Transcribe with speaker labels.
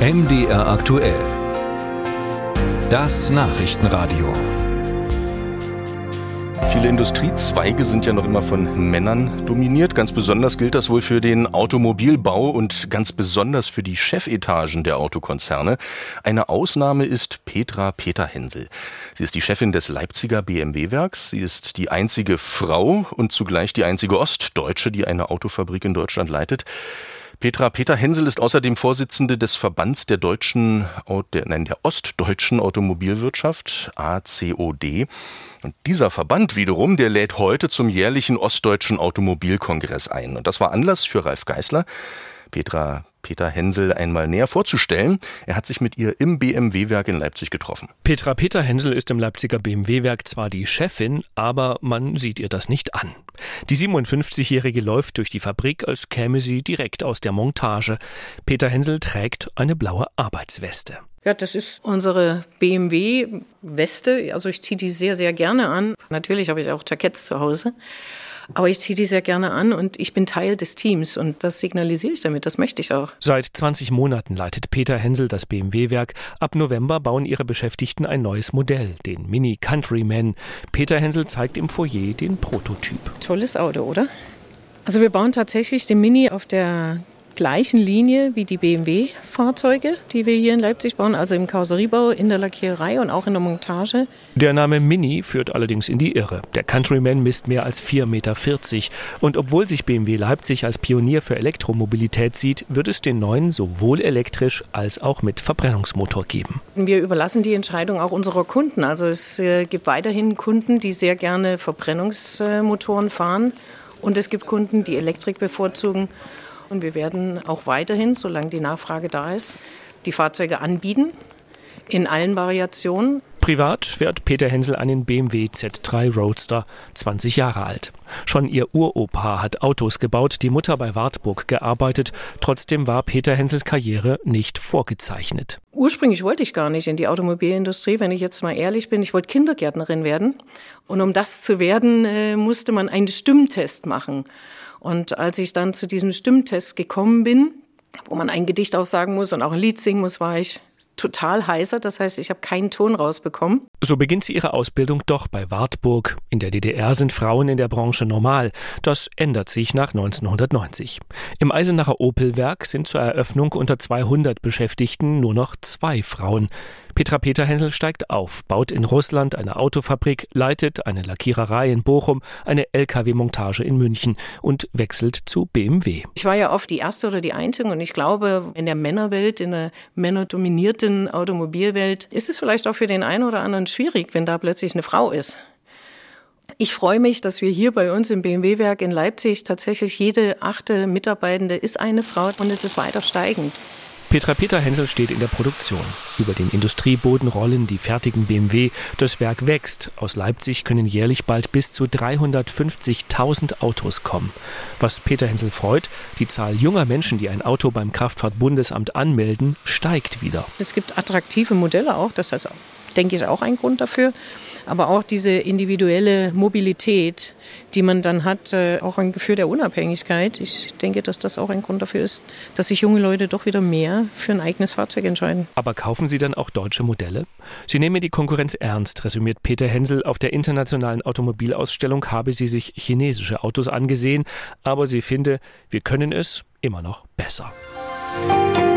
Speaker 1: MDR aktuell. Das Nachrichtenradio.
Speaker 2: Viele Industriezweige sind ja noch immer von Männern dominiert. Ganz besonders gilt das wohl für den Automobilbau und ganz besonders für die Chefetagen der Autokonzerne. Eine Ausnahme ist Petra Peter Hensel. Sie ist die Chefin des Leipziger BMW-Werks. Sie ist die einzige Frau und zugleich die einzige Ostdeutsche, die eine Autofabrik in Deutschland leitet. Petra Peter Hensel ist außerdem Vorsitzende des Verbands der deutschen, der, nein, der ostdeutschen Automobilwirtschaft, ACOD. Und dieser Verband wiederum, der lädt heute zum jährlichen ostdeutschen Automobilkongress ein. Und das war Anlass für Ralf Geißler, Petra Peter Hensel einmal näher vorzustellen. Er hat sich mit ihr im BMW-Werk in Leipzig getroffen.
Speaker 3: Petra Peter Hensel ist im Leipziger BMW-Werk zwar die Chefin, aber man sieht ihr das nicht an. Die 57-Jährige läuft durch die Fabrik, als käme sie direkt aus der Montage. Peter Hensel trägt eine blaue Arbeitsweste.
Speaker 4: Ja, das ist unsere BMW-Weste. Also ich ziehe die sehr, sehr gerne an. Natürlich habe ich auch Jacketts zu Hause. Aber ich ziehe die sehr gerne an und ich bin Teil des Teams und das signalisiere ich damit, das möchte ich auch.
Speaker 3: Seit 20 Monaten leitet Peter Hensel das BMW-Werk. Ab November bauen ihre Beschäftigten ein neues Modell, den Mini Countryman. Peter Hensel zeigt im Foyer den Prototyp.
Speaker 4: Tolles Auto, oder? Also wir bauen tatsächlich den Mini auf der gleichen Linie wie die BMW-Fahrzeuge, die wir hier in Leipzig bauen, also im Karosseriebau, in der Lackiererei und auch in der Montage.
Speaker 3: Der Name Mini führt allerdings in die Irre. Der Countryman misst mehr als 4,40 Meter. Und obwohl sich BMW Leipzig als Pionier für Elektromobilität sieht, wird es den neuen sowohl elektrisch als auch mit Verbrennungsmotor geben.
Speaker 4: Wir überlassen die Entscheidung auch unserer Kunden. Also es äh, gibt weiterhin Kunden, die sehr gerne Verbrennungsmotoren fahren. Und es gibt Kunden, die Elektrik bevorzugen. Und wir werden auch weiterhin, solange die Nachfrage da ist, die Fahrzeuge anbieten in allen Variationen.
Speaker 3: Privat fährt Peter Hensel einen BMW Z3 Roadster, 20 Jahre alt. Schon ihr Uropa hat Autos gebaut, die Mutter bei Wartburg gearbeitet. Trotzdem war Peter Hensels Karriere nicht vorgezeichnet.
Speaker 4: Ursprünglich wollte ich gar nicht in die Automobilindustrie, wenn ich jetzt mal ehrlich bin. Ich wollte Kindergärtnerin werden. Und um das zu werden, äh, musste man einen Stimmtest machen. Und als ich dann zu diesem Stimmtest gekommen bin, wo man ein Gedicht auch sagen muss und auch ein Lied singen muss, war ich total heißer. Das heißt, ich habe keinen Ton rausbekommen.
Speaker 3: So beginnt sie ihre Ausbildung doch bei Wartburg. In der DDR sind Frauen in der Branche normal. Das ändert sich nach 1990. Im Eisenacher Opelwerk sind zur Eröffnung unter 200 Beschäftigten nur noch zwei Frauen. Petra Peter Hensel steigt auf, baut in Russland eine Autofabrik, leitet eine Lackiererei in Bochum, eine Lkw-Montage in München und wechselt zu BMW.
Speaker 4: Ich war ja oft die erste oder die einzige und ich glaube, in der Männerwelt, in der männerdominierten Automobilwelt, ist es vielleicht auch für den einen oder anderen schwierig, wenn da plötzlich eine Frau ist. Ich freue mich, dass wir hier bei uns im BMW-Werk in Leipzig tatsächlich jede achte Mitarbeitende ist eine Frau und es ist weiter steigend.
Speaker 3: Petra Peter Hensel steht in der Produktion. Über den Industrieboden rollen die fertigen BMW. Das Werk wächst. Aus Leipzig können jährlich bald bis zu 350.000 Autos kommen. Was Peter Hensel freut, die Zahl junger Menschen, die ein Auto beim Kraftfahrtbundesamt anmelden, steigt wieder.
Speaker 4: Es gibt attraktive Modelle auch. Das ist, denke ich, auch ein Grund dafür aber auch diese individuelle Mobilität, die man dann hat, äh, auch ein Gefühl der Unabhängigkeit. Ich denke, dass das auch ein Grund dafür ist, dass sich junge Leute doch wieder mehr für ein eigenes Fahrzeug entscheiden.
Speaker 3: Aber kaufen sie dann auch deutsche Modelle? Sie nehmen die Konkurrenz ernst, resümiert Peter Hensel. Auf der internationalen Automobilausstellung habe sie sich chinesische Autos angesehen, aber sie finde, wir können es immer noch besser. Musik